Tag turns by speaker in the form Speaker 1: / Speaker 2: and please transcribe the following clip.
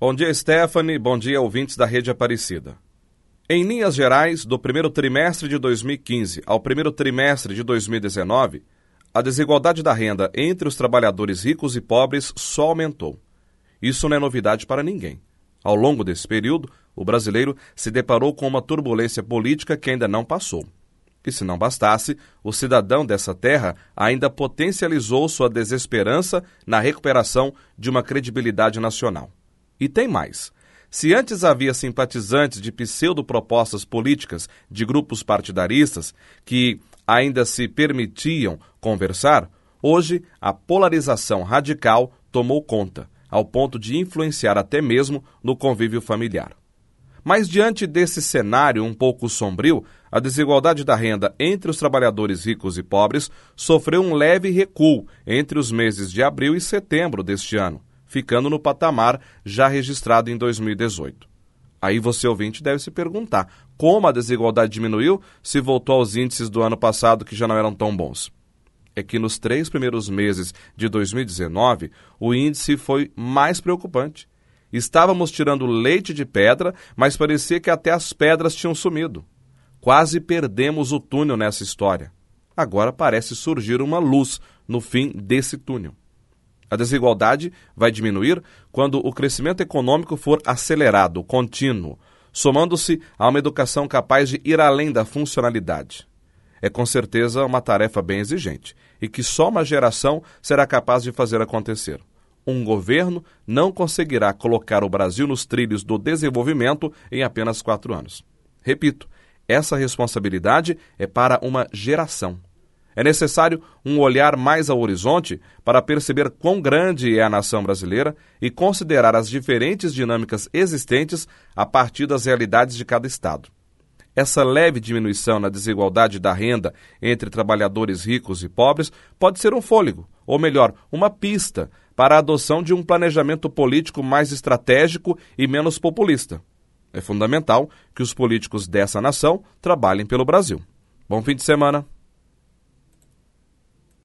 Speaker 1: Bom dia, Stephanie. Bom dia, ouvintes da Rede Aparecida. Em linhas gerais, do primeiro trimestre de 2015 ao primeiro trimestre de 2019, a desigualdade da renda entre os trabalhadores ricos e pobres só aumentou. Isso não é novidade para ninguém. Ao longo desse período, o brasileiro se deparou com uma turbulência política que ainda não passou. E se não bastasse, o cidadão dessa terra ainda potencializou sua desesperança na recuperação de uma credibilidade nacional. E tem mais. Se antes havia simpatizantes de pseudo-propostas políticas de grupos partidaristas que ainda se permitiam conversar, hoje a polarização radical tomou conta, ao ponto de influenciar até mesmo no convívio familiar. Mas diante desse cenário um pouco sombrio, a desigualdade da renda entre os trabalhadores ricos e pobres sofreu um leve recuo entre os meses de abril e setembro deste ano ficando no patamar já registrado em 2018. Aí você ouvinte deve se perguntar como a desigualdade diminuiu se voltou aos índices do ano passado que já não eram tão bons. É que nos três primeiros meses de 2019 o índice foi mais preocupante. Estávamos tirando leite de pedra, mas parecia que até as pedras tinham sumido. Quase perdemos o túnel nessa história. Agora parece surgir uma luz no fim desse túnel. A desigualdade vai diminuir quando o crescimento econômico for acelerado, contínuo, somando-se a uma educação capaz de ir além da funcionalidade. É com certeza uma tarefa bem exigente e que só uma geração será capaz de fazer acontecer. Um governo não conseguirá colocar o Brasil nos trilhos do desenvolvimento em apenas quatro anos. Repito, essa responsabilidade é para uma geração. É necessário um olhar mais ao horizonte para perceber quão grande é a nação brasileira e considerar as diferentes dinâmicas existentes a partir das realidades de cada Estado. Essa leve diminuição na desigualdade da renda entre trabalhadores ricos e pobres pode ser um fôlego, ou melhor, uma pista para a adoção de um planejamento político mais estratégico e menos populista. É fundamental que os políticos dessa nação trabalhem pelo Brasil. Bom fim de semana.